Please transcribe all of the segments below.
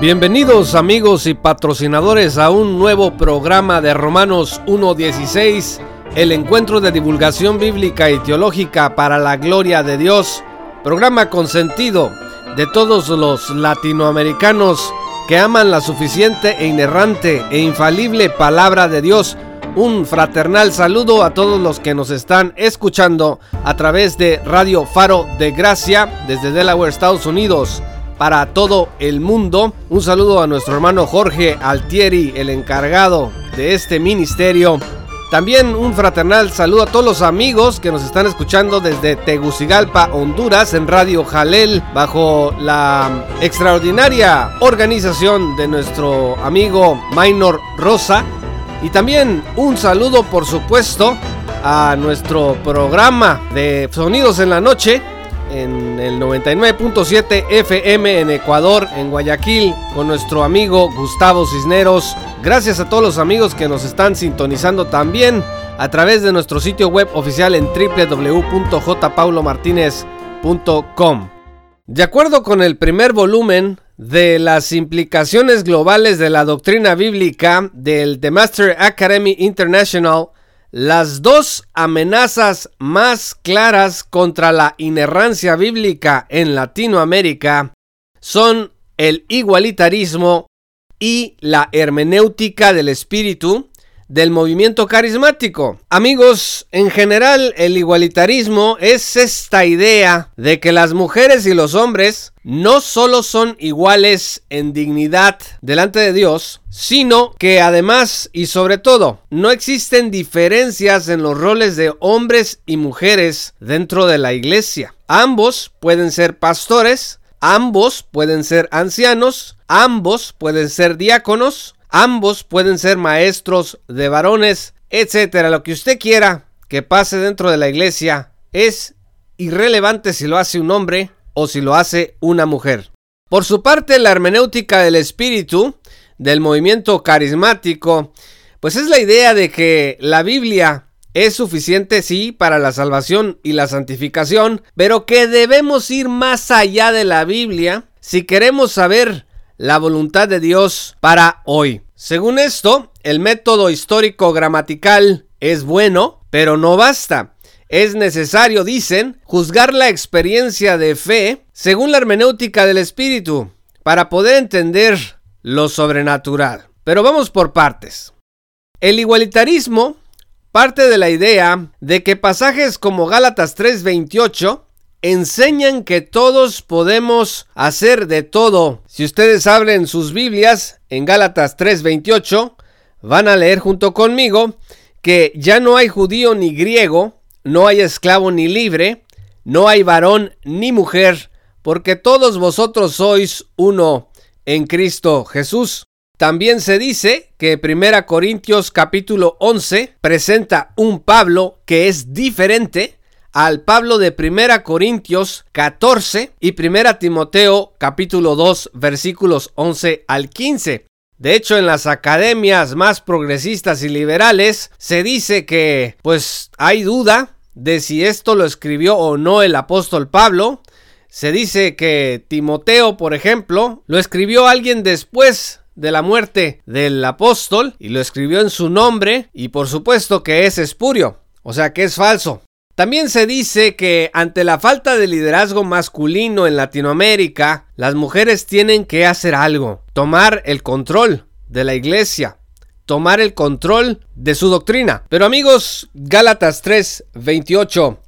Bienvenidos amigos y patrocinadores a un nuevo programa de Romanos 1.16, el encuentro de divulgación bíblica y teológica para la gloria de Dios, programa consentido de todos los latinoamericanos que aman la suficiente e inerrante e infalible palabra de Dios. Un fraternal saludo a todos los que nos están escuchando a través de Radio Faro de Gracia desde Delaware, Estados Unidos para todo el mundo. Un saludo a nuestro hermano Jorge Altieri, el encargado de este ministerio. También un fraternal saludo a todos los amigos que nos están escuchando desde Tegucigalpa, Honduras, en Radio Jalel, bajo la extraordinaria organización de nuestro amigo Minor Rosa. Y también un saludo, por supuesto, a nuestro programa de Sonidos en la Noche, en el 99.7 FM en Ecuador, en Guayaquil, con nuestro amigo Gustavo Cisneros. Gracias a todos los amigos que nos están sintonizando también a través de nuestro sitio web oficial en www.jpaulomartinez.com. De acuerdo con el primer volumen de las implicaciones globales de la doctrina bíblica del The Master Academy International, las dos amenazas más claras contra la inerrancia bíblica en Latinoamérica son el igualitarismo y la hermenéutica del espíritu del movimiento carismático. Amigos, en general el igualitarismo es esta idea de que las mujeres y los hombres no solo son iguales en dignidad delante de Dios, sino que además y sobre todo no existen diferencias en los roles de hombres y mujeres dentro de la iglesia. Ambos pueden ser pastores, ambos pueden ser ancianos, ambos pueden ser diáconos, Ambos pueden ser maestros de varones, etcétera. Lo que usted quiera que pase dentro de la iglesia es irrelevante si lo hace un hombre o si lo hace una mujer. Por su parte, la hermenéutica del espíritu, del movimiento carismático, pues es la idea de que la Biblia es suficiente, sí, para la salvación y la santificación, pero que debemos ir más allá de la Biblia si queremos saber la voluntad de Dios para hoy. Según esto, el método histórico gramatical es bueno, pero no basta. Es necesario, dicen, juzgar la experiencia de fe según la hermenéutica del espíritu para poder entender lo sobrenatural. Pero vamos por partes. El igualitarismo parte de la idea de que pasajes como Gálatas 3:28 enseñan que todos podemos hacer de todo. Si ustedes abren sus Biblias en Gálatas 3:28, van a leer junto conmigo que ya no hay judío ni griego, no hay esclavo ni libre, no hay varón ni mujer, porque todos vosotros sois uno en Cristo Jesús. También se dice que 1 Corintios capítulo 11 presenta un Pablo que es diferente al Pablo de Primera Corintios 14 y Primera Timoteo capítulo 2 versículos 11 al 15. De hecho, en las academias más progresistas y liberales se dice que pues hay duda de si esto lo escribió o no el apóstol Pablo. Se dice que Timoteo, por ejemplo, lo escribió alguien después de la muerte del apóstol y lo escribió en su nombre y por supuesto que es espurio, o sea que es falso. También se dice que ante la falta de liderazgo masculino en Latinoamérica, las mujeres tienen que hacer algo, tomar el control de la iglesia, tomar el control de su doctrina. Pero amigos, Gálatas 3:28,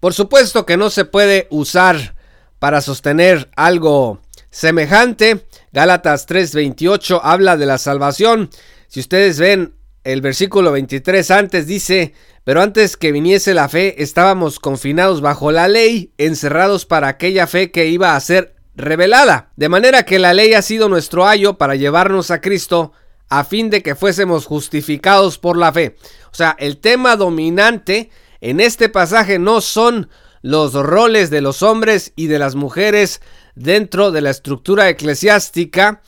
por supuesto que no se puede usar para sostener algo semejante. Gálatas 3:28 habla de la salvación. Si ustedes ven el versículo 23 antes dice, pero antes que viniese la fe estábamos confinados bajo la ley, encerrados para aquella fe que iba a ser revelada. De manera que la ley ha sido nuestro ayo para llevarnos a Cristo a fin de que fuésemos justificados por la fe. O sea, el tema dominante en este pasaje no son los roles de los hombres y de las mujeres dentro de la estructura eclesiástica.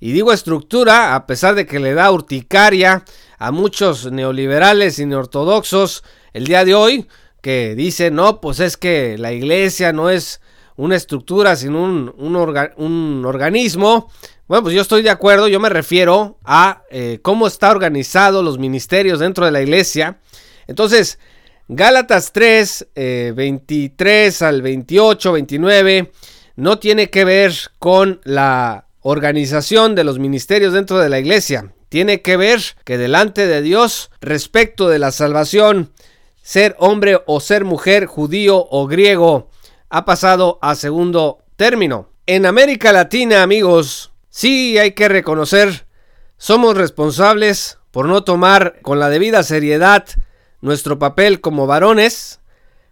Y digo estructura a pesar de que le da urticaria a muchos neoliberales y neortodoxos el día de hoy que dicen, no, pues es que la iglesia no es una estructura, sin un, un, organismo. Bueno, pues yo estoy de acuerdo, yo me refiero a eh, cómo está organizado los ministerios dentro de la iglesia. Entonces, Gálatas 3, 23 eh, al 28, 29, no tiene que ver con la organización de los ministerios dentro de la iglesia. Tiene que ver que delante de Dios, respecto de la salvación, ser hombre o ser mujer, judío o griego, ha pasado a segundo término. En América Latina, amigos, sí hay que reconocer, somos responsables por no tomar con la debida seriedad nuestro papel como varones,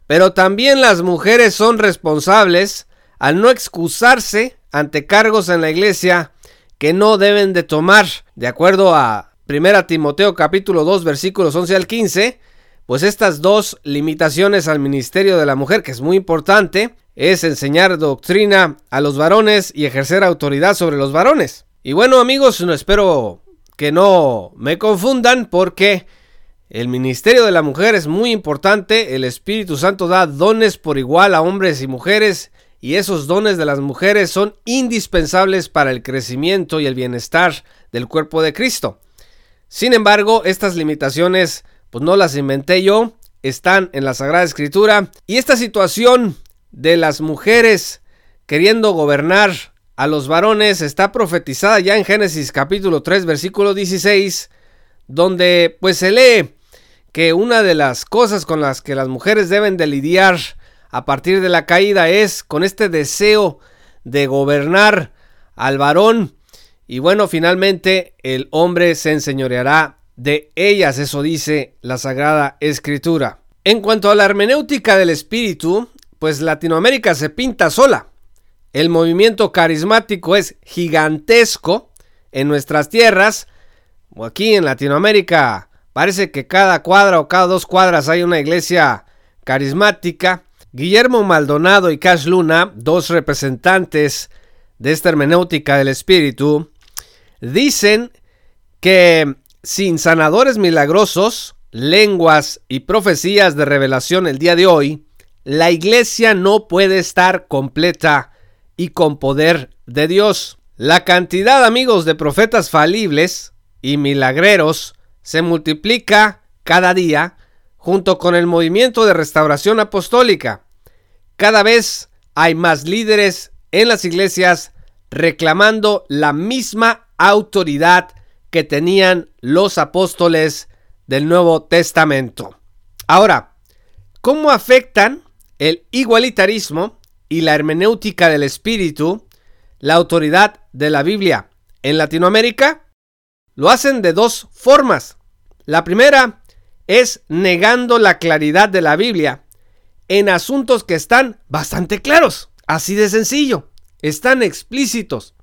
pero también las mujeres son responsables al no excusarse ante cargos en la iglesia que no deben de tomar. De acuerdo a 1 Timoteo capítulo 2 versículos 11 al 15, pues estas dos limitaciones al ministerio de la mujer, que es muy importante, es enseñar doctrina a los varones y ejercer autoridad sobre los varones. Y bueno amigos, no espero que no me confundan porque el ministerio de la mujer es muy importante, el Espíritu Santo da dones por igual a hombres y mujeres y esos dones de las mujeres son indispensables para el crecimiento y el bienestar del cuerpo de Cristo. Sin embargo, estas limitaciones pues no las inventé yo, están en la Sagrada Escritura y esta situación de las mujeres queriendo gobernar a los varones está profetizada ya en Génesis capítulo 3 versículo 16 donde pues se lee que una de las cosas con las que las mujeres deben de lidiar a partir de la caída es con este deseo de gobernar al varón. Y bueno, finalmente el hombre se enseñoreará de ellas, eso dice la Sagrada Escritura. En cuanto a la hermenéutica del espíritu, pues Latinoamérica se pinta sola. El movimiento carismático es gigantesco en nuestras tierras, o aquí en Latinoamérica Parece que cada cuadra o cada dos cuadras hay una iglesia carismática. Guillermo Maldonado y Cash Luna, dos representantes de esta hermenéutica del espíritu, dicen que sin sanadores milagrosos, lenguas y profecías de revelación el día de hoy, la iglesia no puede estar completa y con poder de Dios. La cantidad, amigos, de profetas falibles y milagreros se multiplica cada día junto con el movimiento de restauración apostólica. Cada vez hay más líderes en las iglesias reclamando la misma autoridad que tenían los apóstoles del Nuevo Testamento. Ahora, ¿cómo afectan el igualitarismo y la hermenéutica del espíritu la autoridad de la Biblia en Latinoamérica? Lo hacen de dos formas. La primera es negando la claridad de la Biblia en asuntos que están bastante claros. Así de sencillo. Están explícitos,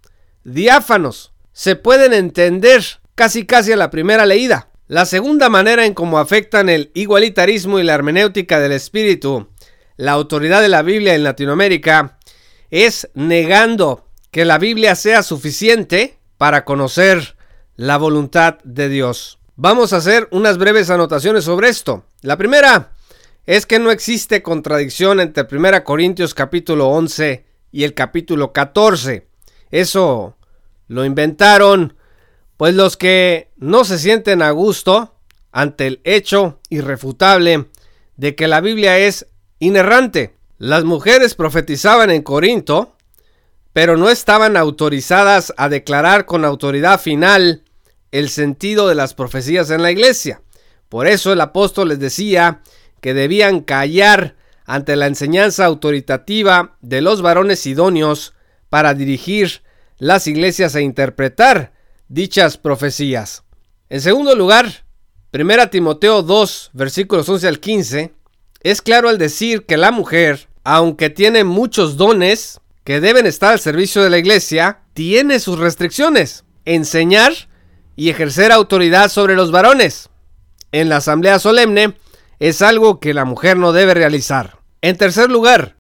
diáfanos, se pueden entender casi casi a la primera leída. La segunda manera en cómo afectan el igualitarismo y la hermenéutica del espíritu, la autoridad de la Biblia en Latinoamérica, es negando que la Biblia sea suficiente para conocer la voluntad de Dios. Vamos a hacer unas breves anotaciones sobre esto. La primera es que no existe contradicción entre 1 Corintios capítulo 11 y el capítulo 14. Eso lo inventaron pues los que no se sienten a gusto ante el hecho irrefutable de que la Biblia es inerrante. Las mujeres profetizaban en Corinto, pero no estaban autorizadas a declarar con autoridad final el sentido de las profecías en la iglesia. Por eso el apóstol les decía que debían callar ante la enseñanza autoritativa de los varones idóneos para dirigir las iglesias e interpretar dichas profecías. En segundo lugar, 1 Timoteo 2, versículos 11 al 15, es claro al decir que la mujer, aunque tiene muchos dones que deben estar al servicio de la iglesia, tiene sus restricciones. Enseñar y ejercer autoridad sobre los varones. En la asamblea solemne es algo que la mujer no debe realizar. En tercer lugar,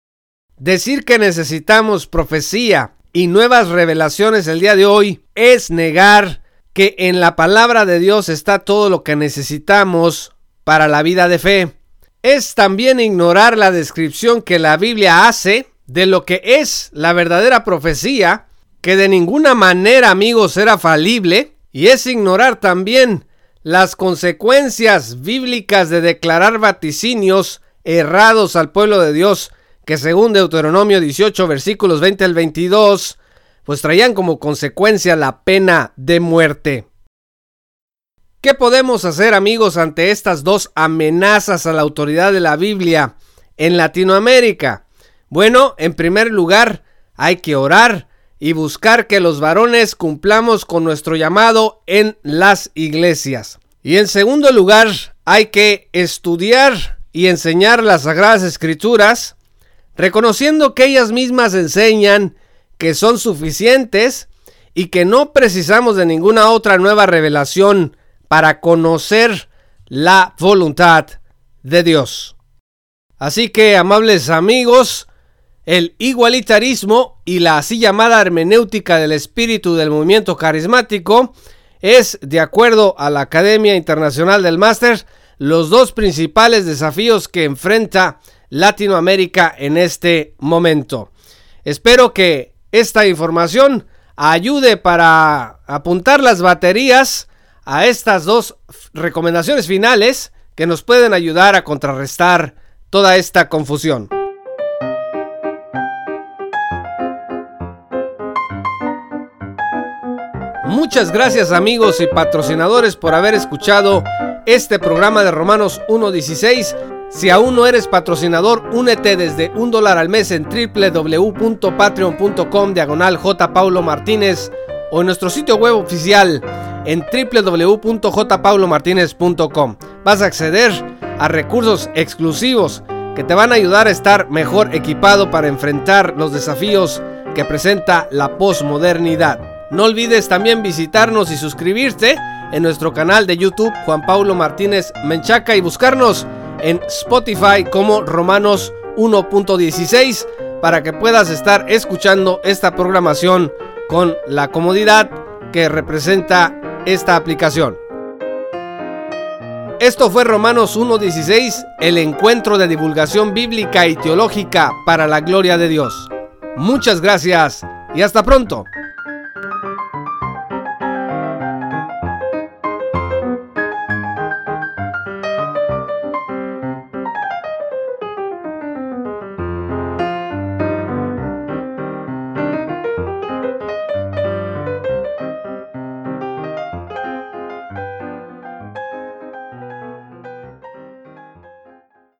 decir que necesitamos profecía y nuevas revelaciones el día de hoy es negar que en la palabra de Dios está todo lo que necesitamos para la vida de fe. Es también ignorar la descripción que la Biblia hace de lo que es la verdadera profecía, que de ninguna manera, amigos, era falible, y es ignorar también las consecuencias bíblicas de declarar vaticinios errados al pueblo de Dios, que según Deuteronomio 18, versículos 20 al 22, pues traían como consecuencia la pena de muerte. ¿Qué podemos hacer amigos ante estas dos amenazas a la autoridad de la Biblia en Latinoamérica? Bueno, en primer lugar, hay que orar y buscar que los varones cumplamos con nuestro llamado en las iglesias. Y en segundo lugar, hay que estudiar y enseñar las sagradas escrituras, reconociendo que ellas mismas enseñan que son suficientes y que no precisamos de ninguna otra nueva revelación para conocer la voluntad de Dios. Así que, amables amigos, el igualitarismo y la así llamada hermenéutica del espíritu del movimiento carismático es, de acuerdo a la Academia Internacional del Máster, los dos principales desafíos que enfrenta Latinoamérica en este momento. Espero que esta información ayude para apuntar las baterías a estas dos recomendaciones finales que nos pueden ayudar a contrarrestar toda esta confusión. Muchas gracias amigos y patrocinadores por haber escuchado este programa de Romanos 1.16. Si aún no eres patrocinador, únete desde un dólar al mes en www.patreon.com diagonal J. Martínez o en nuestro sitio web oficial en www.jpaulomartinez.com. Vas a acceder a recursos exclusivos que te van a ayudar a estar mejor equipado para enfrentar los desafíos que presenta la posmodernidad. No olvides también visitarnos y suscribirte en nuestro canal de YouTube Juan Paulo Martínez Menchaca y buscarnos en Spotify como Romanos 1.16 para que puedas estar escuchando esta programación con la comodidad que representa esta aplicación. Esto fue Romanos 1.16, el encuentro de divulgación bíblica y teológica para la gloria de Dios. Muchas gracias y hasta pronto.